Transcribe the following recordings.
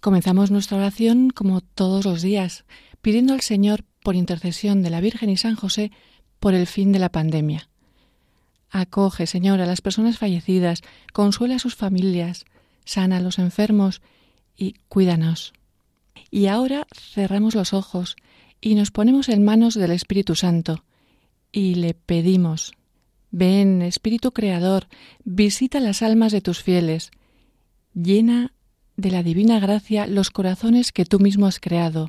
Comenzamos nuestra oración como todos los días, pidiendo al Señor, por intercesión de la Virgen y San José, por el fin de la pandemia. Acoge, Señor, a las personas fallecidas, consuela a sus familias, sana a los enfermos y cuídanos. Y ahora cerramos los ojos y nos ponemos en manos del Espíritu Santo y le pedimos, ven, Espíritu Creador, visita las almas de tus fieles, llena de la divina gracia los corazones que tú mismo has creado.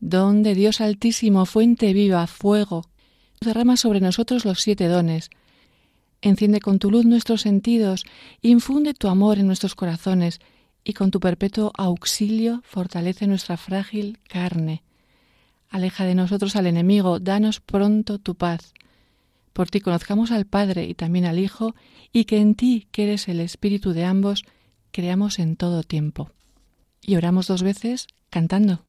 Don de Dios Altísimo, fuente viva, fuego, derrama sobre nosotros los siete dones. Enciende con tu luz nuestros sentidos, infunde tu amor en nuestros corazones y con tu perpetuo auxilio fortalece nuestra frágil carne. Aleja de nosotros al enemigo, danos pronto tu paz. Por ti conozcamos al Padre y también al Hijo, y que en ti, que eres el Espíritu de ambos, creamos en todo tiempo. Y oramos dos veces cantando.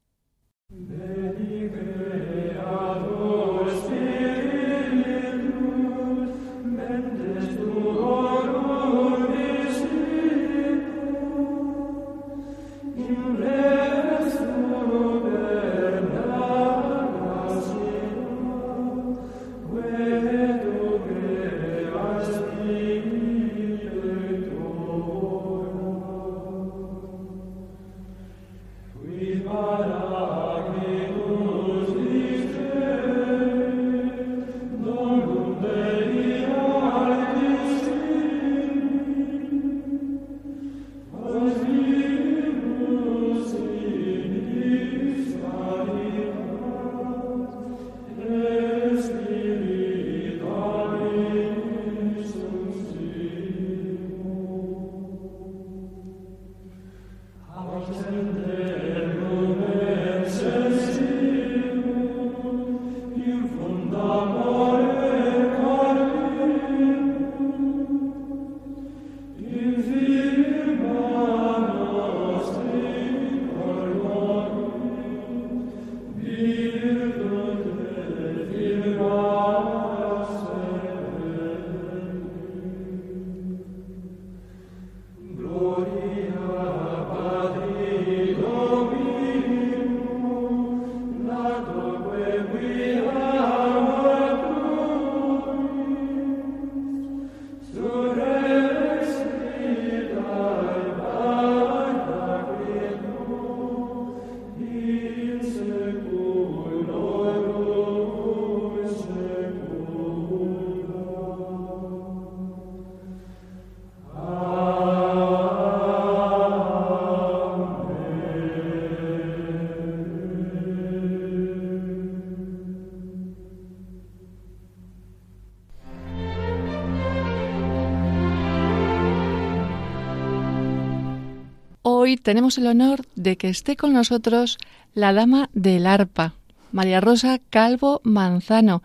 Hoy tenemos el honor de que esté con nosotros la dama del arpa, María Rosa Calvo Manzano,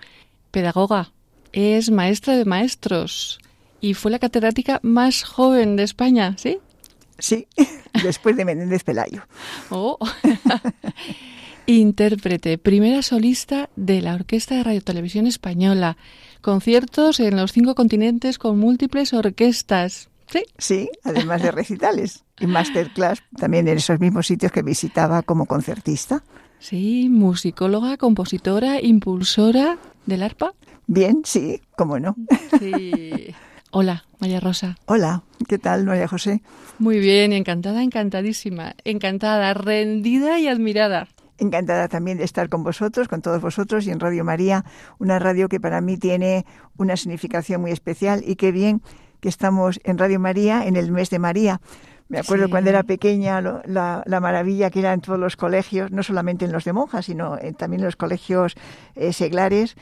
pedagoga, es maestra de maestros y fue la catedrática más joven de España, ¿sí? Sí, después de Menéndez Pelayo. Oh. Intérprete, primera solista de la Orquesta de Radio Televisión Española, conciertos en los cinco continentes con múltiples orquestas. Sí. Sí, además de recitales y masterclass también en esos mismos sitios que visitaba como concertista. Sí, musicóloga, compositora, impulsora del arpa. Bien, sí, cómo no. Sí. Hola, María Rosa. Hola, ¿qué tal, María José? Muy bien, encantada, encantadísima, encantada, rendida y admirada. Encantada también de estar con vosotros, con todos vosotros y en Radio María, una radio que para mí tiene una significación muy especial y qué bien que estamos en Radio María en el mes de María. Me acuerdo cuando era pequeña la, maravilla que era en todos los colegios, no solamente en los de monjas, sino también en los colegios eh, seglares,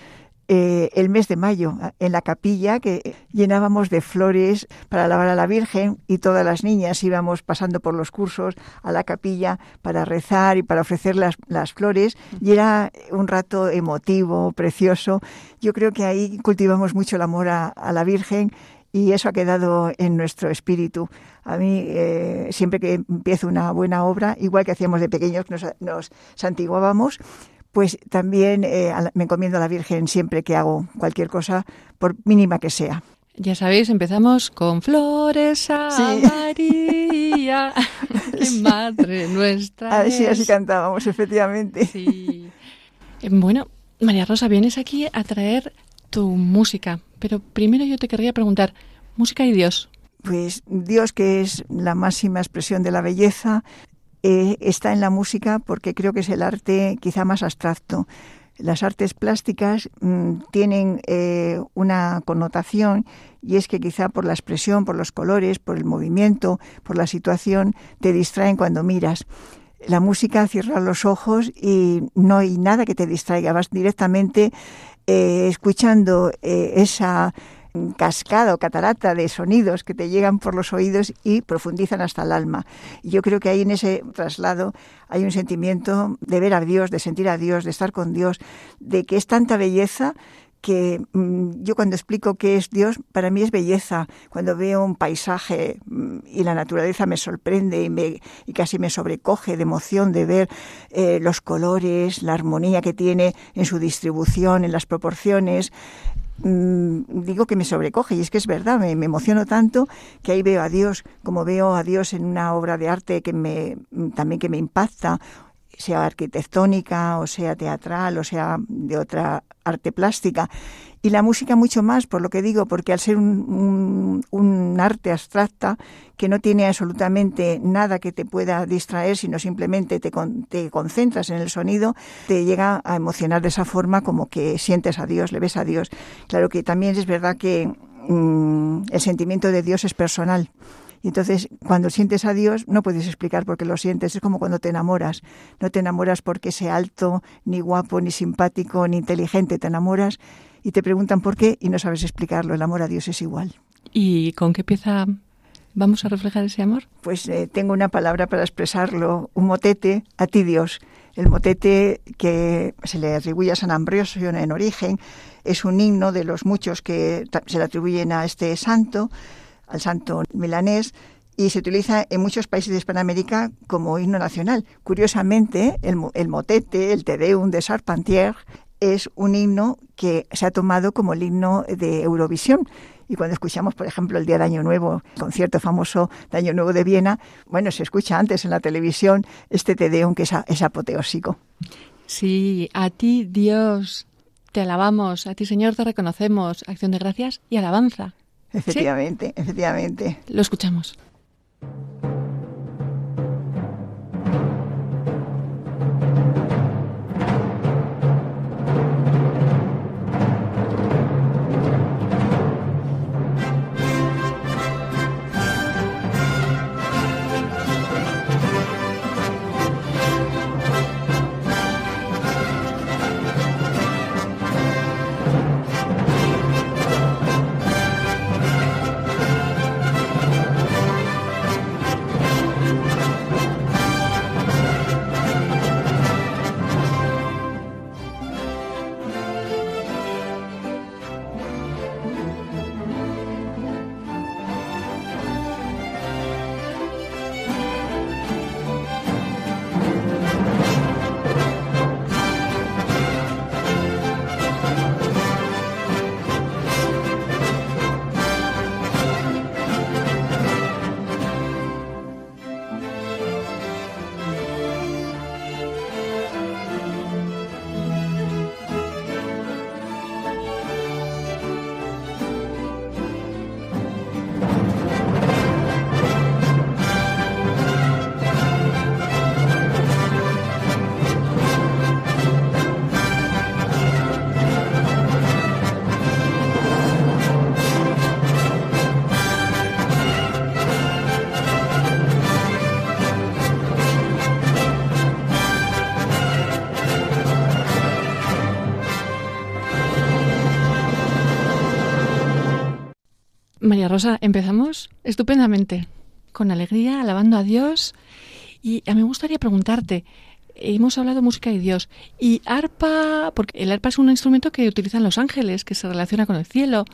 eh, el mes de mayo en la capilla que llenábamos de flores para alabar a la Virgen y todas las niñas íbamos pasando por los cursos a la capilla para rezar y para ofrecer las, las flores y era un rato emotivo, precioso. Yo creo que ahí cultivamos mucho el amor a, la Virgen y eso ha quedado en nuestro espíritu. A mí, eh, siempre que empiezo una buena obra, igual que hacíamos de pequeños, nos, nos santiguábamos, pues también eh, me encomiendo a la Virgen siempre que hago cualquier cosa, por mínima que sea. Ya sabéis, empezamos con flores a María, madre nuestra. Así, así cantábamos, efectivamente. Sí. Bueno, María Rosa, vienes aquí a traer tu música, pero primero yo te querría preguntar, ¿música y Dios? Pues Dios, que es la máxima expresión de la belleza, eh, está en la música porque creo que es el arte quizá más abstracto. Las artes plásticas mm, tienen eh, una connotación y es que quizá por la expresión, por los colores, por el movimiento, por la situación, te distraen cuando miras. La música cierra los ojos y no hay nada que te distraiga, vas directamente eh, escuchando esa cascada o catarata de sonidos que te llegan por los oídos y profundizan hasta el alma. Y yo creo que ahí en ese traslado hay un sentimiento de ver a Dios, de sentir a Dios, de estar con Dios, de que es tanta belleza que mm, yo cuando explico qué es Dios, para mí es belleza. Cuando veo un paisaje mm, y la naturaleza me sorprende y, me, casi me sobrecoge de emoción de ver eh, los colores, la armonía que tiene en su distribución, en las proporciones, Mm, digo que me sobrecoge y es que es verdad, me, emociono tanto que ahí veo a Dios, como veo a Dios en una obra de arte que me también que me impacta, sea arquitectónica o sea teatral o sea de otra arte plástica y la música mucho más, por lo que digo, porque al ser un, arte abstracta que no tiene absolutamente nada que te pueda distraer, sino simplemente te, te, concentras en el sonido, te llega a emocionar de esa forma como que sientes a Dios, le ves a Dios. Claro que también es verdad que mm, el sentimiento de Dios es personal. Y entonces, cuando sientes a Dios, no puedes explicar por qué lo sientes. Es como cuando te enamoras. No te enamoras porque sea alto, ni guapo, ni simpático, ni inteligente. Te enamoras y te preguntan por qué y no sabes explicarlo. El amor a Dios es igual. ¿Y con qué pieza vamos a reflejar ese amor? Pues eh, tengo una palabra para expresarlo, un motete a ti Dios. El motete que se le atribuye a San Ambrosio en origen es un himno de los muchos que se le atribuyen a este santo, al santo milanés, y se utiliza en muchos países de Hispanoamérica como himno nacional. Curiosamente, el, el motete, el Te Deum de Charpentier, es un himno que se ha tomado como el himno de Eurovisión. Y cuando escuchamos, por ejemplo, el día de Año Nuevo, el concierto famoso de Año Nuevo de Viena, bueno, se escucha antes en la televisión este Tedeum que es, es apoteósico. Sí, a ti Dios te alabamos, a ti Señor te reconocemos, acción de gracias y alabanza. Efectivamente, efectivamente. Lo escuchamos. María Rosa, empezamos estupendamente, con alegría, alabando a Dios. Y a mí me gustaría preguntarte, hemos hablado música y Dios, y arpa, porque el arpa es un instrumento que utilizan los ángeles, que se relaciona con el cielo.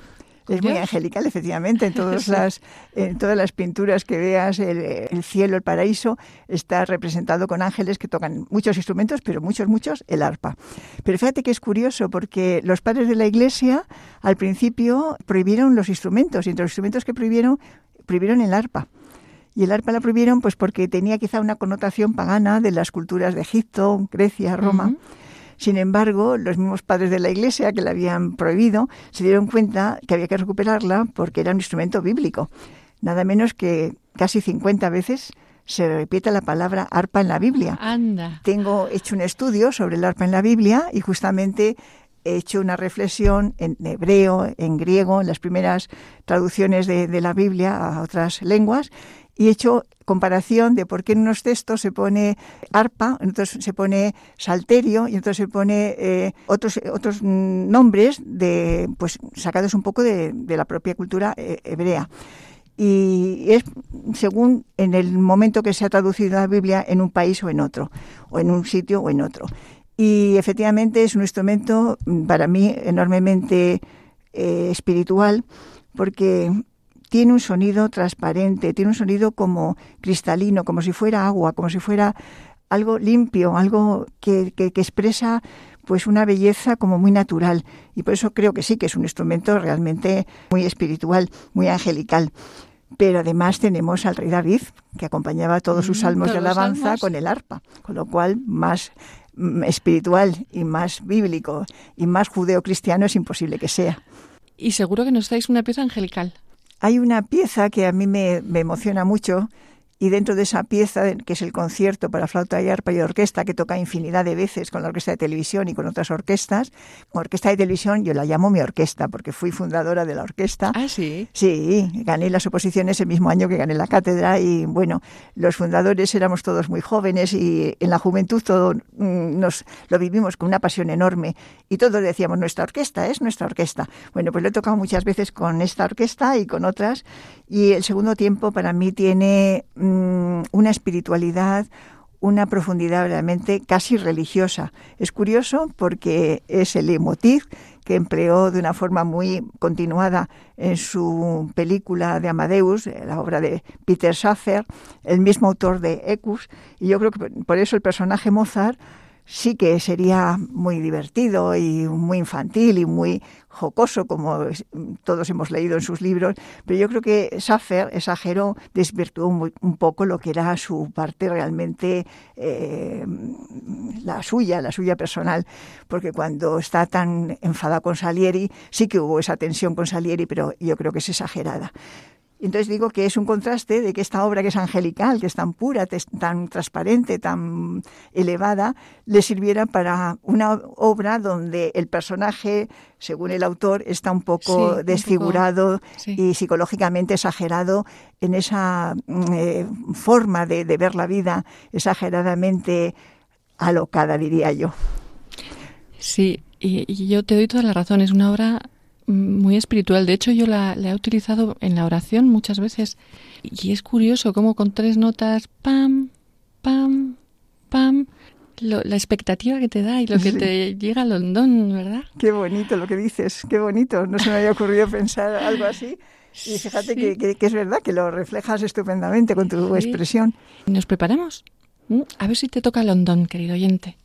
Es muy angelical, efectivamente. En todas, las, en todas las pinturas que veas, el, cielo, el paraíso, está representado con ángeles que tocan muchos instrumentos, pero muchos, muchos, el arpa. Pero fíjate que es curioso, porque los padres de la Iglesia al principio prohibieron los instrumentos, y entre los instrumentos que prohibieron, prohibieron el arpa. Y el arpa la prohibieron pues porque tenía quizá una connotación pagana de las culturas de Egipto, Grecia, Roma. Sin embargo, los mismos padres de la Iglesia que la habían prohibido se dieron cuenta que había que recuperarla porque era un instrumento bíblico. Nada menos que casi 50 veces se repite la palabra arpa en la Biblia. Anda. Tengo hecho un estudio sobre el arpa en la Biblia y justamente he hecho una reflexión en hebreo, en griego, en las primeras traducciones de, de la Biblia a otras lenguas y he hecho comparación de por qué en unos textos se pone arpa, en otros se pone salterio y en otros se pone eh, otros otros nombres de pues sacados un poco de, la propia cultura eh, hebrea. Y es según en el momento que se ha traducido la Biblia en un país o en otro o en un sitio o en otro. Y efectivamente es un instrumento para mí enormemente eh, espiritual porque tiene un sonido transparente, tiene un sonido como cristalino, como si fuera agua, como si fuera algo limpio, algo que, expresa pues una belleza como muy natural. Y por eso creo que sí, que es un instrumento realmente muy espiritual, muy angelical. Pero además tenemos al rey David, que acompañaba todos sus mm, salmos de alabanza con el arpa, con lo cual más mm, espiritual y más bíblico y más judeo-cristiano es imposible que sea. Y seguro que nos dais una pieza angelical. Hay una pieza que a mí me, me emociona mucho, y dentro de esa pieza, que es el concierto para flauta y arpa y orquesta, que toca infinidad de veces con la orquesta de televisión y con otras orquestas, orquesta de televisión yo la llamo mi orquesta, porque fui fundadora de la orquesta. Ah, sí. Sí, gané las oposiciones el mismo año que gané la cátedra y bueno, los fundadores éramos todos muy jóvenes y en la juventud todo mm, nos lo vivimos con una pasión enorme y todos decíamos, nuestra orquesta es nuestra orquesta. Bueno, pues lo he tocado muchas veces con esta orquesta y con otras y el segundo tiempo para mí tiene mm, Mm, una espiritualidad, una profundidad realmente casi religiosa. Es curioso porque es el emotiv que empleó de una forma muy continuada en su película de Amadeus, la obra de Peter Schaffer, el mismo autor de Ecus, y yo creo que por eso el personaje Mozart sí que sería muy divertido y muy infantil y muy jocoso, como todos hemos leído en sus libros, pero yo creo que Schaffer exageró, desvirtuó un poco lo que era su parte realmente, eh, la suya, la suya personal, porque cuando está tan enfadada con Salieri, sí que hubo esa tensión con Salieri, pero yo creo que es exagerada. Entonces digo que es un contraste de que esta obra que es angelical, que es tan pura, tan transparente, tan elevada, le sirviera para una obra donde el personaje, según el autor, está un poco desfigurado y psicológicamente exagerado en esa mm, eh, forma de, de ver la vida exageradamente alocada, diría yo. Sí, y, yo te doy toda la razón. Es una obra muy espiritual. De hecho, yo la, he utilizado en la oración muchas veces y es curioso cómo con tres notas, pam, pam, pam, la expectativa que te da y lo que te llega a Londón, ¿verdad? Qué bonito lo que dices, qué bonito. No se me había ocurrido pensar algo así. Y fíjate que, es verdad, que lo reflejas estupendamente con tu expresión. ¿Nos preparamos? ¿Mm? A ver si te toca Londón, querido oyente.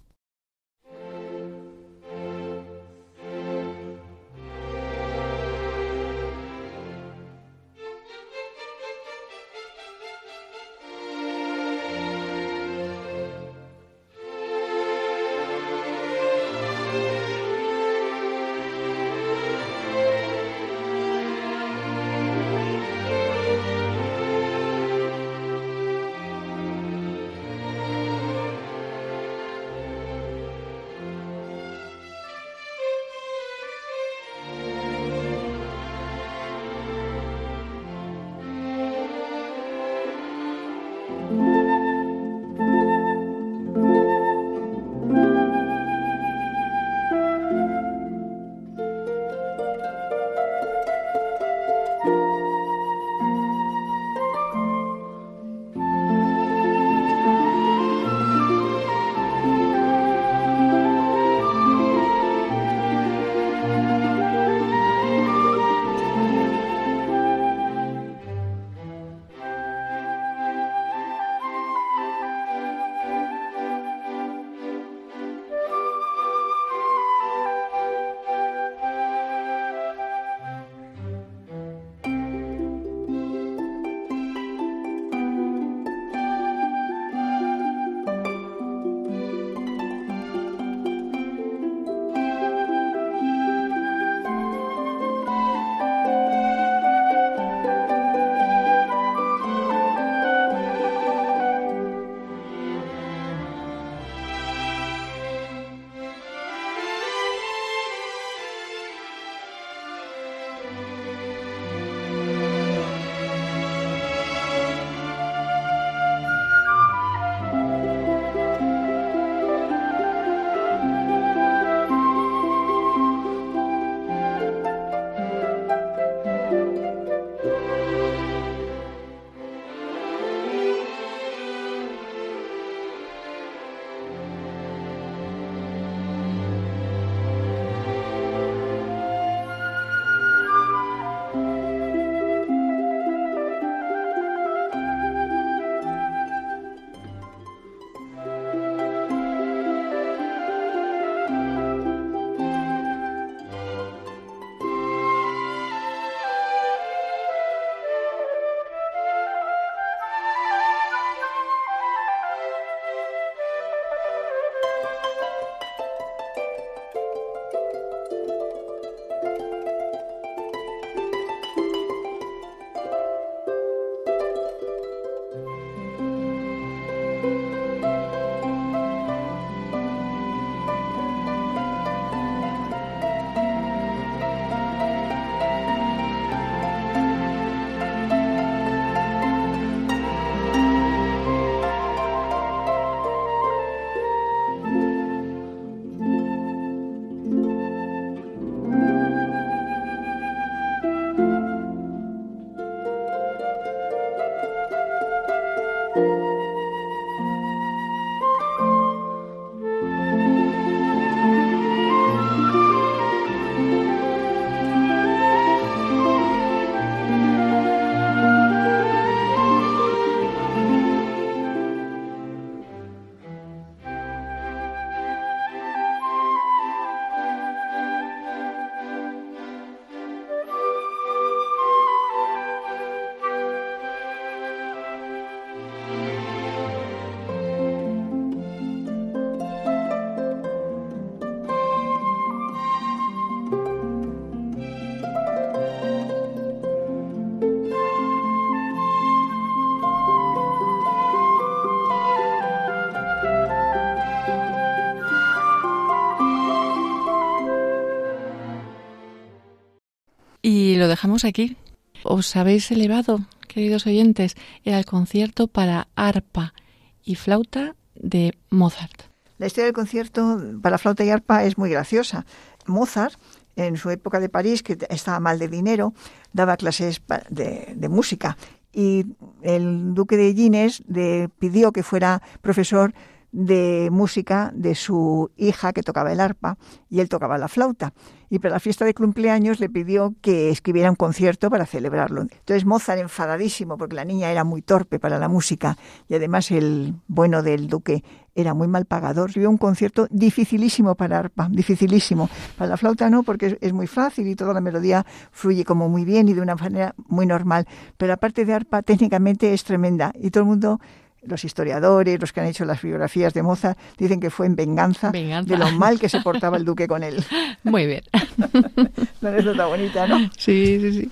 Dejamos aquí. Os habéis elevado, queridos oyentes, el concierto para arpa y flauta de Mozart. La historia del concierto para flauta y arpa es muy graciosa. Mozart, en su época de París, que estaba mal de dinero, daba clases de, de música y el duque de Gines le pidió que fuera profesor de música de su hija que tocaba el arpa y él tocaba la flauta. Y para la fiesta de cumpleaños le pidió que escribiera un concierto para celebrarlo. Entonces Mozart, enfadadísimo, porque la niña era muy torpe para la música y además el bueno del duque era muy mal pagador, escribió un concierto dificilísimo para arpa, dificilísimo. Para la flauta no, porque es, muy fácil y toda la melodía fluye como muy bien y de una manera muy normal. Pero la parte de arpa técnicamente es tremenda y todo el mundo los historiadores, los que han hecho las biografías de Mozart, dicen que fue en venganza, de lo mal que se portaba el duque con él. Muy bien. Una anécdota bonita, ¿no? Sí, sí, sí.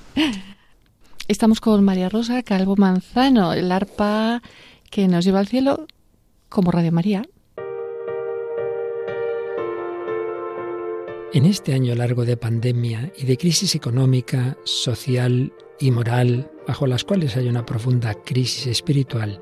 Estamos con María Rosa Calvo Manzano, el arpa que nos lleva al cielo como Radio María. En este año largo de pandemia y de crisis económica, social y moral, bajo las cuales hay una profunda crisis espiritual,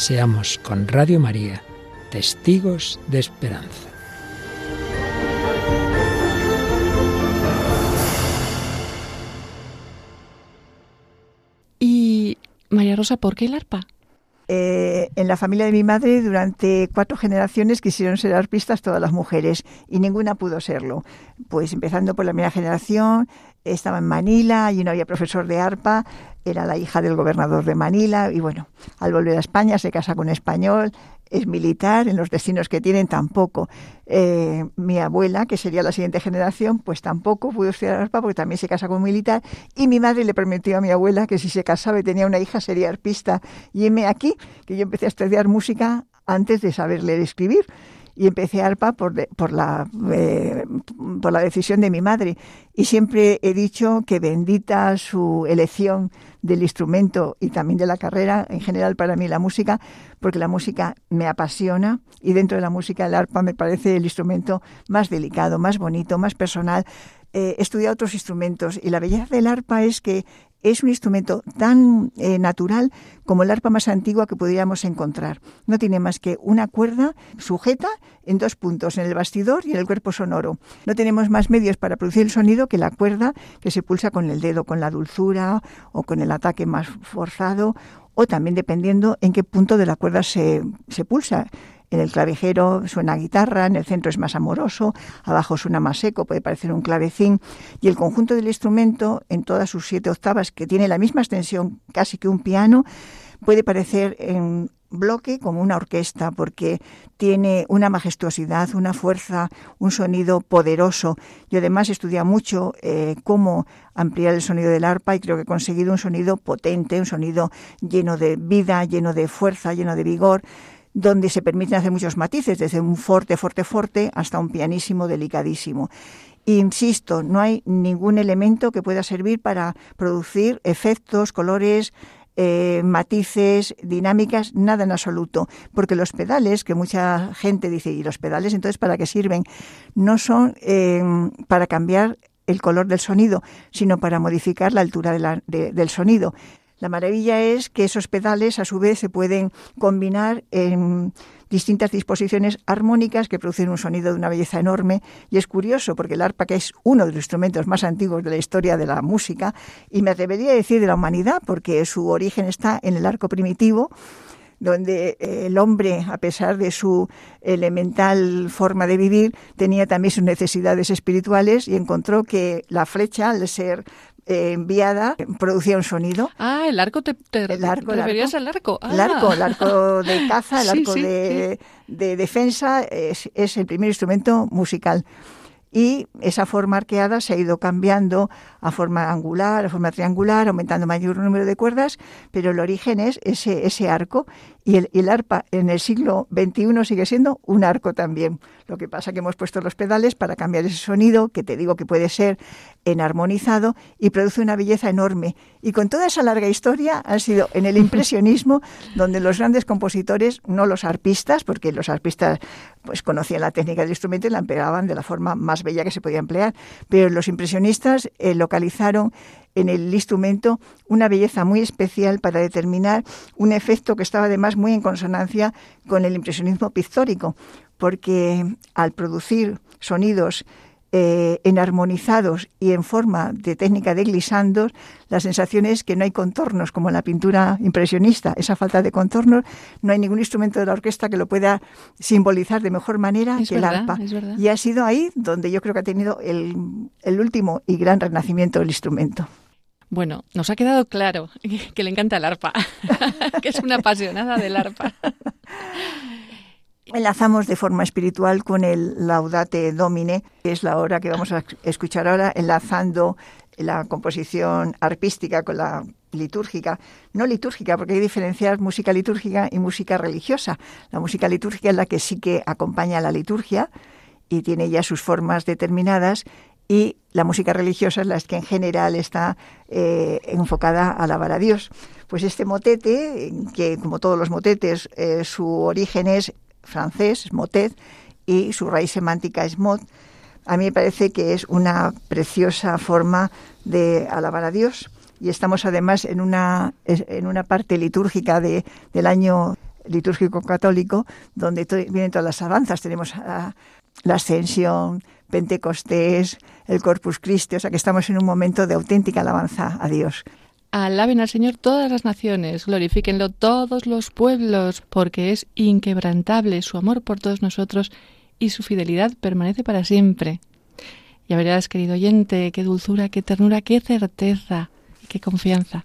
Seamos con Radio María testigos de esperanza. Y María Rosa, ¿por qué el arpa? Eh, en la familia de mi madre durante cuatro generaciones quisieron ser arpistas todas las mujeres y ninguna pudo serlo. Pues empezando por la primera generación, estaba en Manila, y no había profesor de arpa, era la hija del gobernador de Manila y bueno, al volver a España se casa con un español, es militar, en los destinos que tienen tampoco. Eh, mi abuela, que sería la siguiente generación, pues tampoco pudo estudiar arpa porque también se casa con un militar y mi madre le prometió a mi abuela que si se casaba y tenía una hija sería arpista. Y heme aquí, que yo empecé a estudiar música antes de saber leer y escribir y empecé arpa por, por, la, eh, por la decisión de mi madre. Y siempre he dicho que bendita su elección del instrumento y también de la carrera, en general para mí la música, porque la música me apasiona y dentro de la música el arpa me parece el instrumento más delicado, más bonito, más personal. Eh, he estudiado otros instrumentos y la belleza del arpa es que es un instrumento tan eh, natural como el arpa más antigua que pudiéramos encontrar. No tiene más que una cuerda sujeta en dos puntos, en el bastidor y en el cuerpo sonoro. No tenemos más medios para producir el sonido que la cuerda que se pulsa con el dedo, con la dulzura o con el ataque más forzado o también dependiendo en qué punto de la cuerda se, se pulsa. En el clavijero suena guitarra, en el centro es más amoroso, abajo suena más seco, puede parecer un clavecín. Y el conjunto del instrumento, en todas sus siete octavas, que tiene la misma extensión casi que un piano, puede parecer en bloque como una orquesta porque tiene una majestuosidad, una fuerza, un sonido poderoso. Yo además he estudiado mucho eh, cómo ampliar el sonido del arpa y creo que he conseguido un sonido potente, un sonido lleno de vida, lleno de fuerza, lleno de vigor donde se permiten hacer muchos matices, desde un forte, forte, forte hasta un pianísimo delicadísimo. Insisto, no hay ningún elemento que pueda servir para producir efectos, colores eh, matices, dinámicas, nada en absoluto. Porque los pedales, que mucha gente dice, ¿y los pedales entonces para qué sirven? No son eh, para cambiar el color del sonido, sino para modificar la altura del sonido. La maravilla es que esos pedales a su vez se pueden combinar en distintas disposiciones armónicas que producen un sonido de una belleza enorme. Y es curioso porque el arpa que es uno de los instrumentos más antiguos de la historia de la música y me atrevería a decir de la humanidad porque su origen está en el arco primitivo donde eh, el hombre, a pesar de su elemental forma de vivir, tenía también sus necesidades espirituales y encontró que la flecha, al ser eh, enviada producía un sonido. Ah, el arco te, el arco, referías al arco. El arco, el arco de caza, el arco de, de, defensa es, es el primer instrumento musical y esa forma arqueada se ha ido cambiando a forma angular, a forma triangular, aumentando mayor número de cuerdas, pero el origen es ese, ese arco y el, el, arpa en el siglo XXI sigue siendo un arco también. Lo que pasa que hemos puesto los pedales para cambiar ese sonido, que te digo que puede ser enarmonizado y produce una belleza enorme. Y con toda esa larga historia ha sido en el impresionismo donde los grandes compositores, no los arpistas, porque los arpistas pues conocían la técnica del instrumento y la empleaban de la forma más bella que se podía emplear, pero los impresionistas eh, localizaron en el instrumento una belleza muy especial para determinar un efecto que estaba además muy en consonancia con el impresionismo pictórico, porque al producir sonidos eh, enarmonizados y en forma de técnica de glisandos, la sensación es que no hay contornos, como en la pintura impresionista. Esa falta de contornos, no hay ningún instrumento de la orquesta que lo pueda simbolizar de mejor manera que el arpa. Y ha sido ahí donde yo creo que ha tenido el, el último y gran renacimiento del instrumento. Bueno, nos ha quedado claro que le encanta el arpa, que es una apasionada del arpa. Enlazamos de forma espiritual con el Laudate Domine, que es la hora que vamos a escuchar ahora, enlazando la composición arpística con la litúrgica. No litúrgica, porque hay que diferenciar música litúrgica y música religiosa. La música litúrgica es la que sí que acompaña a la liturgia y tiene ya sus formas determinadas y la música religiosa es la que en general está eh, enfocada a alabar a Dios. Pues este motete, que como todos los motetes, eh, su origen es francés, motet, y su raíz semántica es mot, a mí me parece que es una preciosa forma de alabar a Dios. Y estamos además en una, en una parte litúrgica de, del año litúrgico católico, donde vienen todas las avanzas. Tenemos la ascensión, Pentecostés, el Corpus Christi, o sea que estamos en un momento de auténtica alabanza a Dios. Alaben al Señor todas las naciones, glorifíquenlo todos los pueblos, porque es inquebrantable su amor por todos nosotros y su fidelidad permanece para siempre. Ya verás, querido oyente, qué dulzura, qué ternura, qué certeza qué confianza.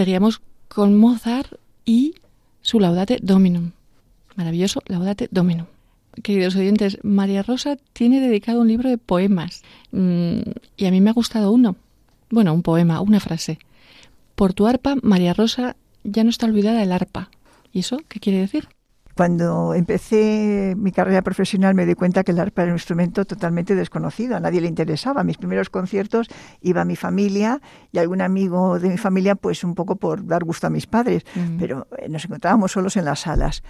Seguíamos con Mozart y su Laudate Dominum. Maravilloso Laudate Dominum. Queridos oyentes, María Rosa tiene dedicado un libro de poemas mm, y a mí me ha gustado uno. Bueno, un poema, una frase. Por tu arpa, María Rosa, ya no está olvidada el arpa. ¿Y eso qué quiere decir? Cuando empecé mi carrera profesional me di cuenta que el arpa era un instrumento totalmente desconocido, a nadie le interesaba. mis primeros conciertos iba mi familia y algún amigo de mi familia, pues un poco por dar gusto a mis padres, pero eh, nos encontrábamos solos en las salas.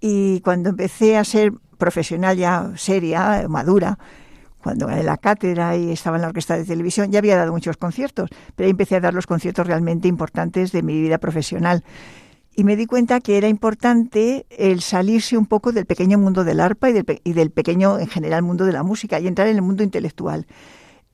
Y cuando empecé a ser profesional ya seria, madura, cuando en la cátedra y estaba en la orquesta de televisión, ya había dado muchos conciertos, pero ahí empecé a dar los conciertos realmente importantes de mi vida profesional y me di cuenta que era importante el salirse un poco del pequeño mundo del arpa y del, y del, pequeño, en general, mundo de la música y entrar en el mundo intelectual.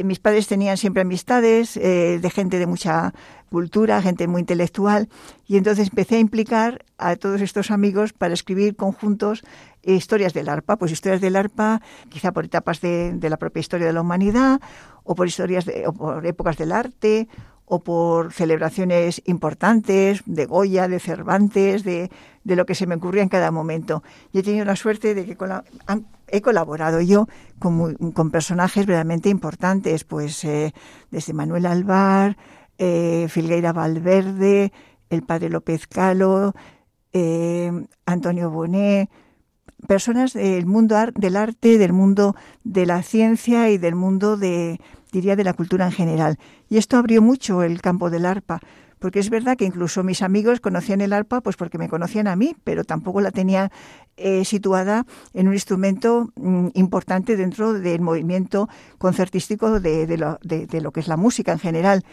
Mis padres tenían siempre amistades eh, de gente de mucha cultura, gente muy intelectual, y entonces empecé a implicar a todos estos amigos para escribir conjuntos eh, historias del arpa, pues historias del arpa, quizá por etapas de, de la propia historia de la humanidad, o por historias de, o por épocas del arte, o por celebraciones importantes de Goya, de Cervantes, de, de, lo que se me ocurría en cada momento. Y he tenido la suerte de que he colaborado yo con, con, personajes realmente importantes, pues eh, desde Manuel Alvar, eh, Filgueira Valverde, el padre López Calo, eh, Antonio Bonet, personas del mundo del arte, del mundo de la ciencia y del mundo de, diría, de la cultura en general. Y esto abrió mucho el campo del arpa, porque es verdad que incluso mis amigos conocían el arpa pues porque me conocían a mí, pero tampoco la tenía eh, situada en un instrumento mm, importante dentro del movimiento concertístico de, de, lo, de, lo, que es la música en general.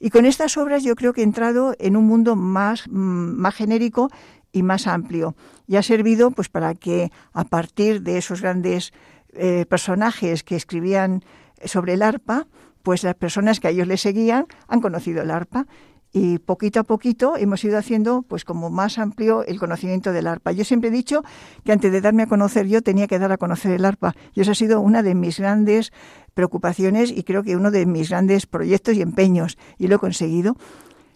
Y con estas obras yo creo que he entrado en un mundo más, mm, más genérico y más amplio. Y ha servido pues para que a partir de esos grandes eh, personajes que escribían sobre el arpa, pues las personas que a ellos les seguían han conocido el arpa y poquito a poquito hemos ido haciendo pues como más amplio el conocimiento del arpa. Yo siempre he dicho que antes de darme a conocer yo tenía que dar a conocer el arpa y eso ha sido una de mis grandes preocupaciones y creo que uno de mis grandes proyectos y empeños y lo he conseguido.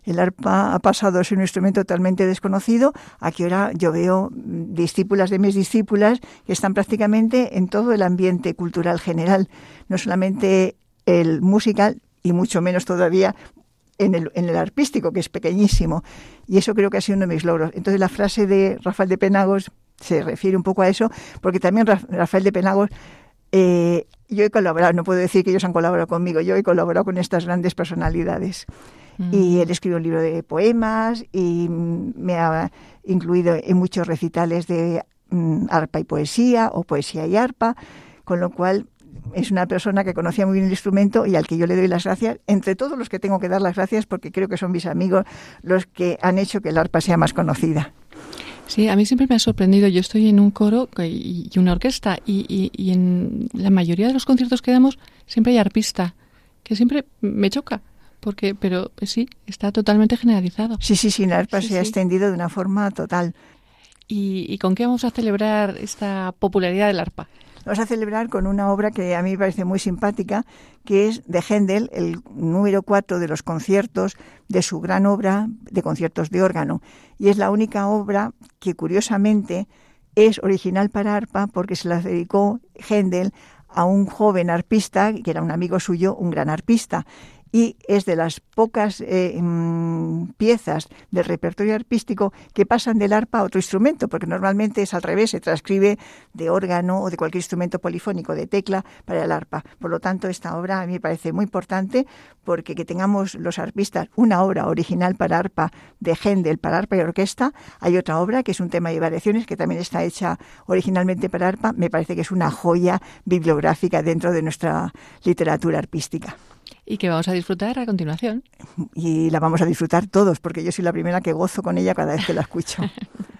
El arpa ha pasado a ser un instrumento totalmente desconocido, a que ahora yo veo discípulas de mis discípulas que están prácticamente en todo el ambiente cultural general, no solamente el musical y mucho menos todavía en el, en el arpístico, que es pequeñísimo. Y eso creo que ha sido uno de mis logros. Entonces la frase de Rafael de Penagos se refiere un poco a eso, porque también Rafael de Penagos eh, yo he colaborado, no puedo decir que ellos han colaborado conmigo, yo he colaborado con estas grandes personalidades. Y mm. él escribe un libro de poemas y me ha incluido en muchos recitales de mm, arpa y poesía o poesía y arpa, con lo cual es una persona que conocía muy bien el instrumento y al que yo le doy las gracias, entre todos los que tengo que dar las gracias porque creo que son mis amigos los que han hecho que el arpa sea más conocida. Sí, a mí siempre me ha sorprendido. Yo estoy en un coro y una orquesta y, y en la mayoría de los conciertos que damos siempre hay arpista, que siempre me choca porque pero sí, está totalmente generalizado. Sí, sí, sí, la arpa se ha extendido de una forma total. ¿Y, con qué vamos a celebrar esta popularidad del arpa? Vamos a celebrar con una obra que a mí me parece muy simpática, que es de Händel, el número 4 de los conciertos de su gran obra de conciertos de órgano. Y es la única obra que, curiosamente, es original para arpa porque se la dedicó Händel a un joven arpista, que era un amigo suyo, un gran arpista y es de las pocas eh, mm, piezas del repertorio arpístico que pasan del arpa a otro instrumento, porque normalmente es al revés, se transcribe de órgano o de cualquier instrumento polifónico de tecla para el arpa. Por lo tanto, esta obra a mí me parece muy importante porque que tengamos los arpistas una obra original para arpa de Händel, para arpa y orquesta, hay otra obra que es un tema de variaciones que también está hecha originalmente para arpa, me parece que es una joya bibliográfica dentro de nuestra literatura arpística y que vamos a disfrutar a continuación. Y la vamos a disfrutar todos, porque yo soy la primera que gozo con ella cada vez que la escucho.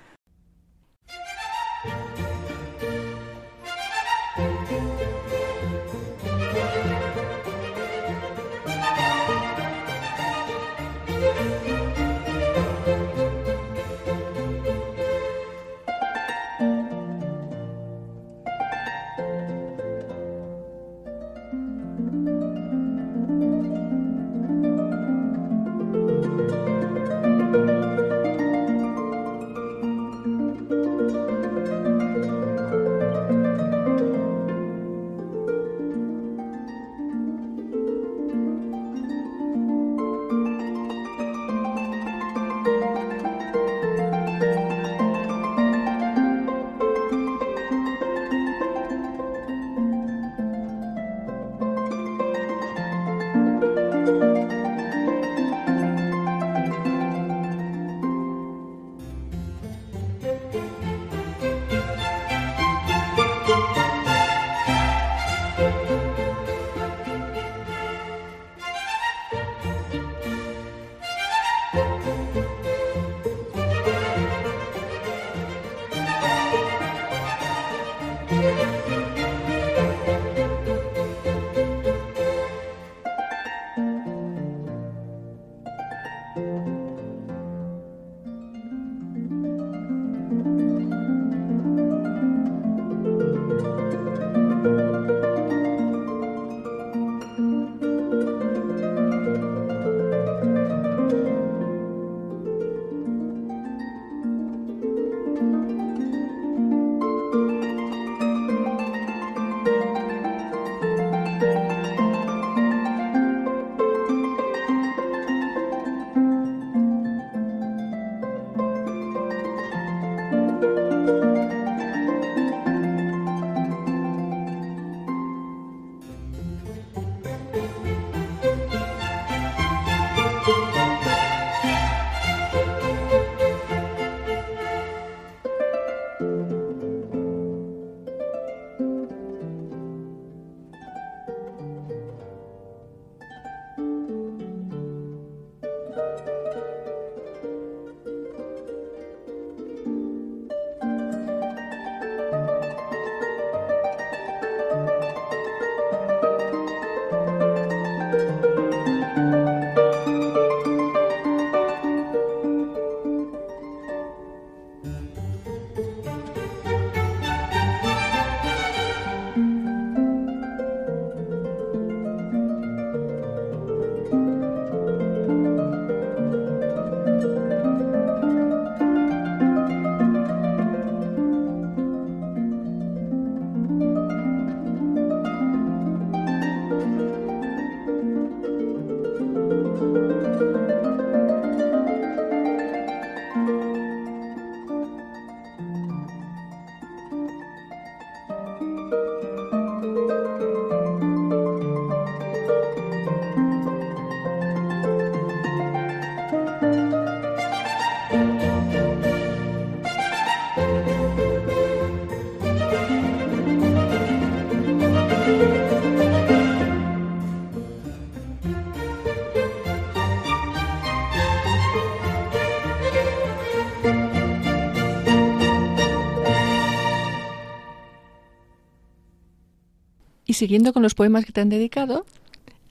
siguiendo con los poemas que te han dedicado,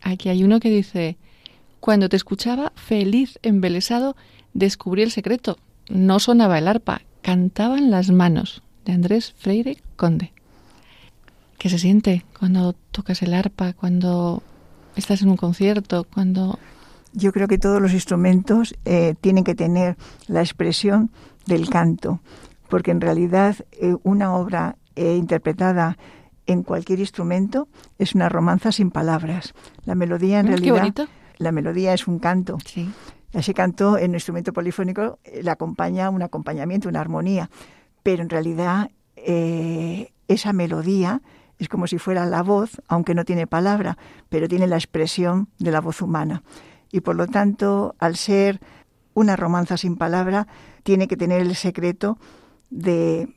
aquí hay uno que dice, cuando te escuchaba, feliz, embelesado, descubrí el secreto. No sonaba el arpa, cantaban las manos, de Andrés Freire Conde. ¿Qué se siente cuando tocas el arpa, cuando estás en un concierto, cuando... Yo creo que todos los instrumentos eh, tienen que tener la expresión del canto, porque en realidad eh, una obra eh, interpretada en cualquier instrumento es una romanza sin palabras. La melodía en Mm, realidad, la melodía es un canto. Sí. Ese canto en un instrumento polifónico eh, le acompaña un acompañamiento, una armonía, pero en realidad eh, esa melodía es como si fuera la voz, aunque no tiene palabra, pero tiene la expresión de la voz humana. Y por lo tanto, al ser una romanza sin palabra, tiene que tener el secreto de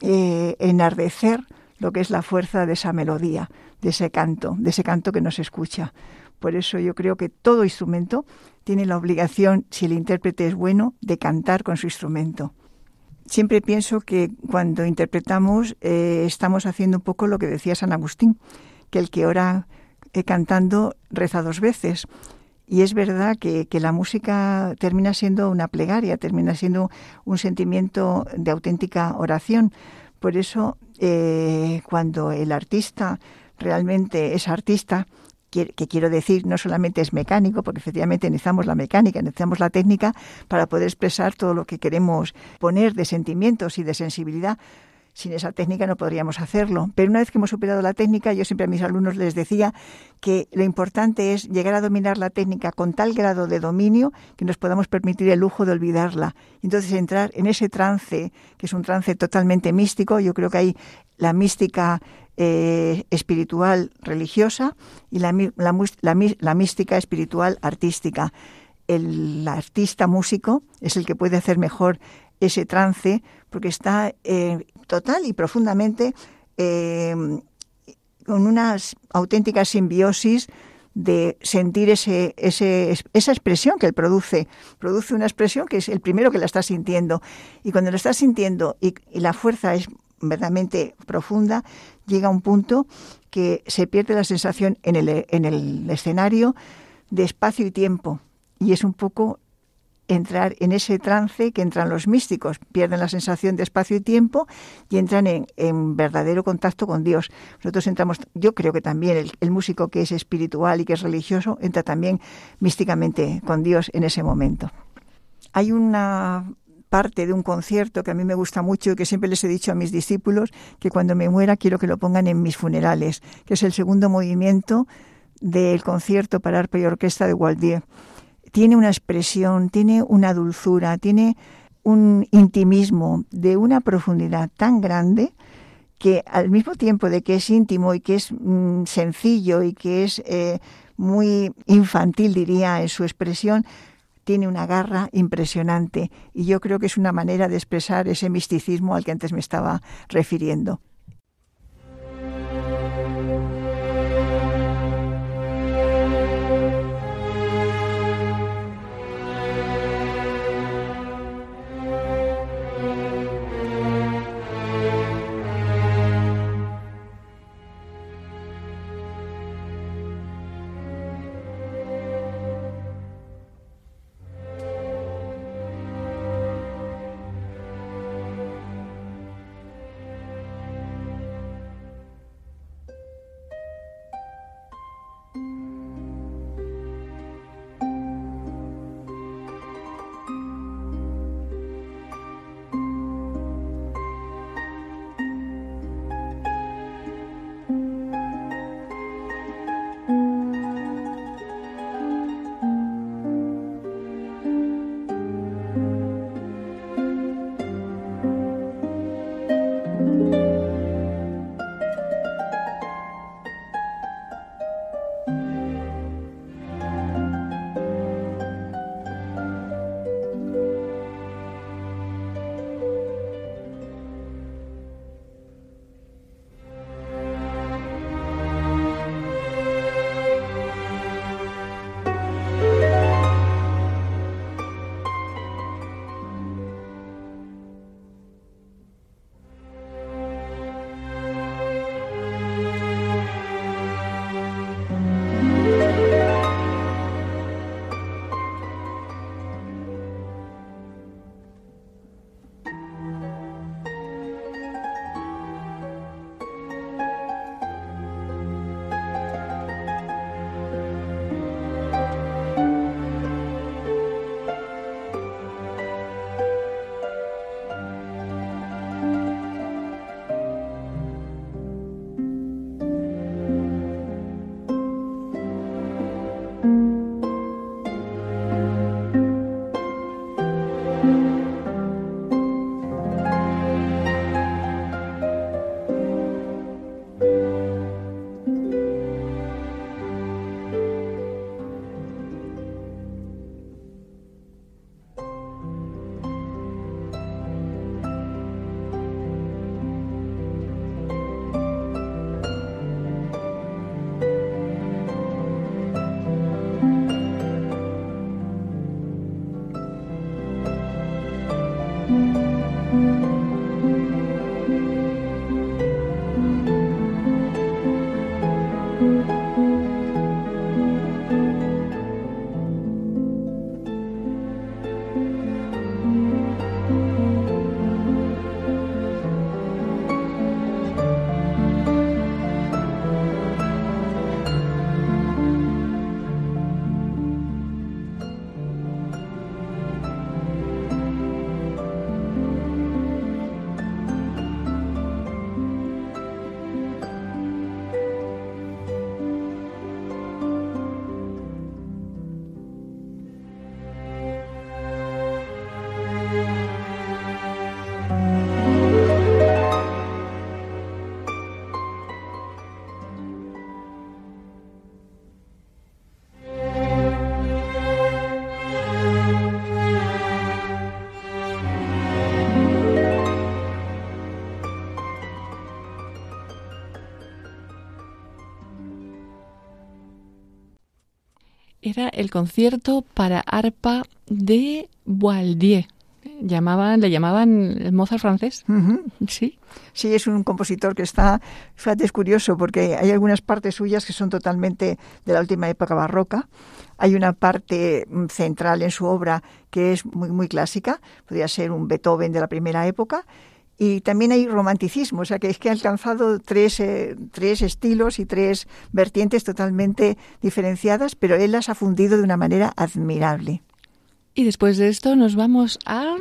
eh, enardecer lo que es la fuerza de esa melodía, de ese canto, de ese canto que nos escucha. Por eso yo creo que todo instrumento tiene la obligación, si el intérprete es bueno, de cantar con su instrumento. Siempre pienso que cuando interpretamos eh, estamos haciendo un poco lo que decía San Agustín, que el que ora eh, cantando reza dos veces. Y es verdad que, que, la música termina siendo una plegaria, termina siendo un sentimiento de auténtica oración. Por eso, eh, cuando el artista realmente es artista, que, que, quiero decir no solamente es mecánico, porque efectivamente necesitamos la mecánica, necesitamos la técnica para poder expresar todo lo que queremos poner de sentimientos y de sensibilidad. Sin esa técnica no podríamos hacerlo. Pero una vez que hemos superado la técnica, yo siempre a mis alumnos les decía que lo importante es llegar a dominar la técnica con tal grado de dominio que nos podamos permitir el lujo de olvidarla. Entonces entrar en ese trance, que es un trance totalmente místico, yo creo que hay la mística eh, espiritual religiosa y la, la, mística espiritual artística. El artista músico es el que puede hacer mejor ese trance porque está eh, total y profundamente eh, con una auténtica simbiosis de sentir ese, ese, esa expresión que él produce. Produce una expresión que es el primero que la está sintiendo. Y cuando lo está sintiendo y, y la fuerza es verdaderamente profunda, llega a un punto que se pierde la sensación en el, en el escenario de espacio y tiempo. Y es un poco entrar en ese trance que entran los místicos, pierden la sensación de espacio y tiempo y entran en, en verdadero contacto con Dios. Nosotros entramos, yo creo que también el, músico que es espiritual y que es religioso entra también místicamente con Dios en ese momento. Hay una parte de un concierto que a mí me gusta mucho y que siempre les he dicho a mis discípulos que cuando me muera quiero que lo pongan en mis funerales, que es el segundo movimiento del concierto para arpa y orquesta de Waldier tiene una expresión, tiene una dulzura, tiene un intimismo de una profundidad tan grande que al mismo tiempo de que es íntimo y que es mm, sencillo y que es eh, muy infantil, diría, en su expresión, tiene una garra impresionante y yo creo que es una manera de expresar ese misticismo al que antes me estaba refiriendo. Era el concierto para arpa de Waldier. Llamaban, le llamaban el Mozart francés. Sí. Sí, es un compositor que está, fíjate, es curioso porque hay algunas partes suyas que son totalmente de la última época barroca. Hay una parte mm, central en su obra que es muy, muy clásica, podría ser un Beethoven de la primera época, y también hay romanticismo, o sea que es que ha alcanzado tres, eh, tres estilos y tres vertientes totalmente diferenciadas, pero él las ha fundido de una manera admirable. Y después de esto nos vamos a...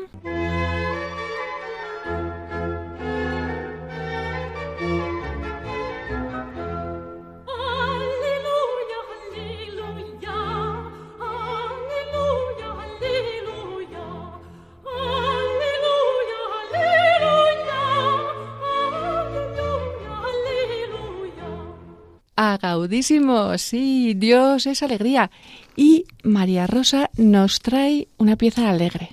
Agaudísimo, sí, Dios es alegría. Y María Rosa nos trae una pieza alegre.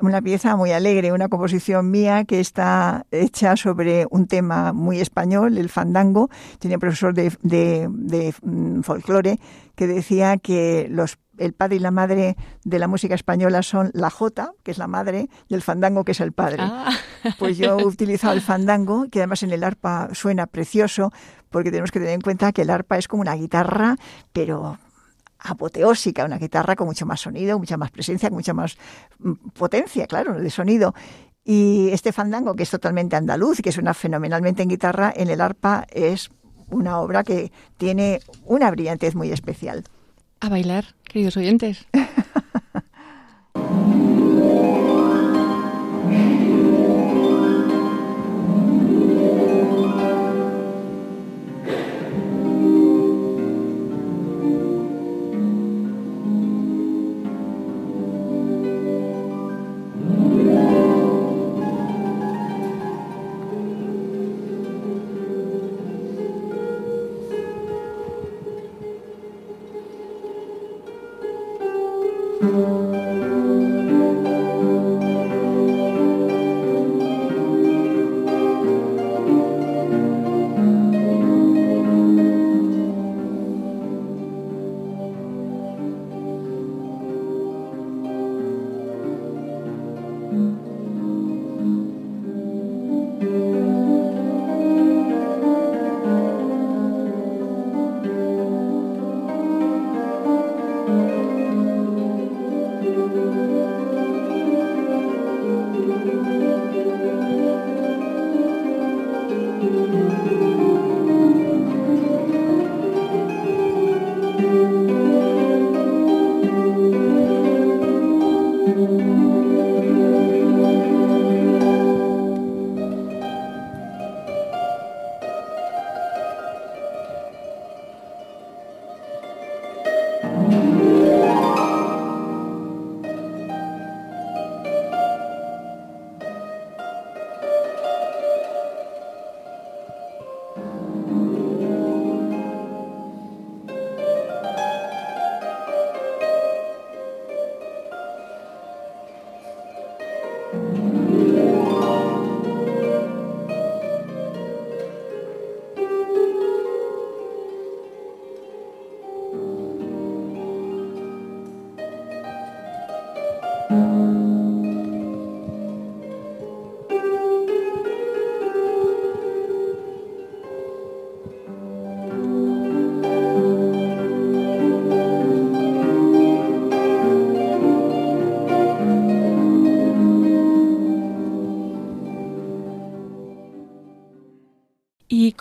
Una pieza muy alegre, una composición mía que está hecha sobre un tema muy español, el fandango. Tenía un profesor de, de, mm, folclore que decía que los el padre y la madre de la música española son la jota, que es la madre, y el fandango, que es el padre. Ah. Pues yo he utilizado el fandango, que además en el arpa suena precioso, porque tenemos que tener en cuenta que el arpa es como una guitarra, pero apoteósica, una guitarra con mucho más sonido, mucha más presencia, con mucha más mm, potencia, claro, de sonido. Y este fandango, que es totalmente andaluz, que suena fenomenalmente en guitarra, en el arpa es una obra que tiene una brillantez muy especial. A bailar, queridos oyentes.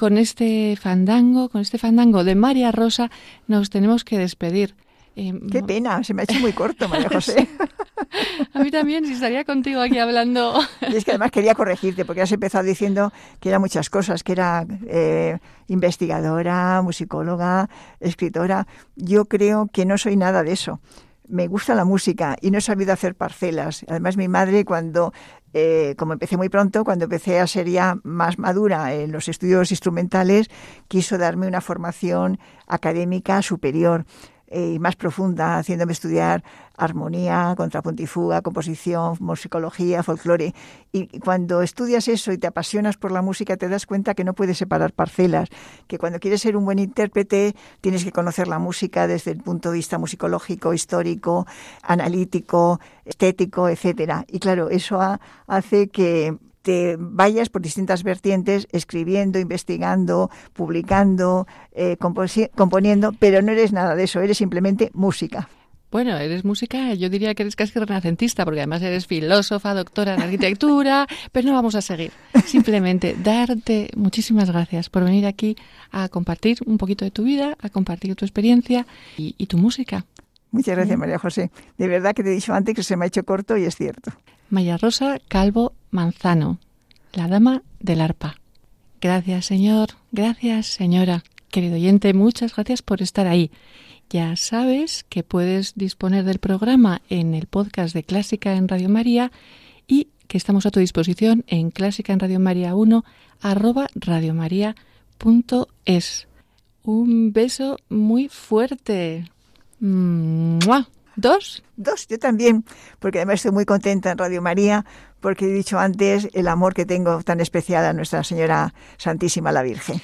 con este fandango, con este fandango de María Rosa, nos tenemos que despedir. Eh, Qué pena, se me ha hecho muy corto, María José. A mí también, si estaría contigo aquí hablando. Y es que además quería corregirte, porque has empezado diciendo que era muchas cosas, que era eh, investigadora, musicóloga, escritora. Yo creo que no soy nada de eso me gusta la música y no he sabido hacer parcelas. Además, mi madre, cuando, eh, como empecé muy pronto, cuando empecé a ser ya más madura en los estudios instrumentales, quiso darme una formación académica superior. Eh, y más profunda, haciéndome estudiar armonía, contrapuntifuga, composición, musicología, folclore. Y cuando estudias eso y te apasionas por la música, te das cuenta que no puedes separar parcelas, que cuando quieres ser un buen intérprete tienes que conocer la música desde el punto de vista musicológico, histórico, analítico, estético, etcétera. Y claro, eso hace que te vayas por distintas vertientes escribiendo, investigando, publicando, eh, componiendo, pero no eres nada de eso, eres simplemente música. Bueno, eres música, yo diría que eres casi renacentista, porque además eres filósofa, doctora en arquitectura, pero no vamos a seguir. Simplemente darte muchísimas gracias por venir aquí a compartir un poquito de tu vida, a compartir tu experiencia y, y tu música. Muchas gracias, María José. De verdad que te he dicho antes que se me ha hecho corto y es cierto. María Rosa Calvo Manzano, la dama del arpa. Gracias, señor. Gracias, señora. Querido oyente, muchas gracias por estar ahí. Ya sabes que puedes disponer del programa en el podcast de Clásica en Radio María y que estamos a tu disposición en Clásica en Radio María 1 arroba radiomaria.es. Un beso muy fuerte. ¿Dos? Dos, yo también, porque además estoy muy contenta en Radio María, porque he dicho antes el amor que tengo tan especial a Nuestra Señora Santísima la Virgen.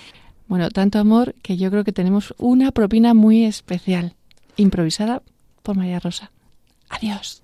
Bueno, tanto amor que yo creo que tenemos una propina muy especial, improvisada por María Rosa. Adiós.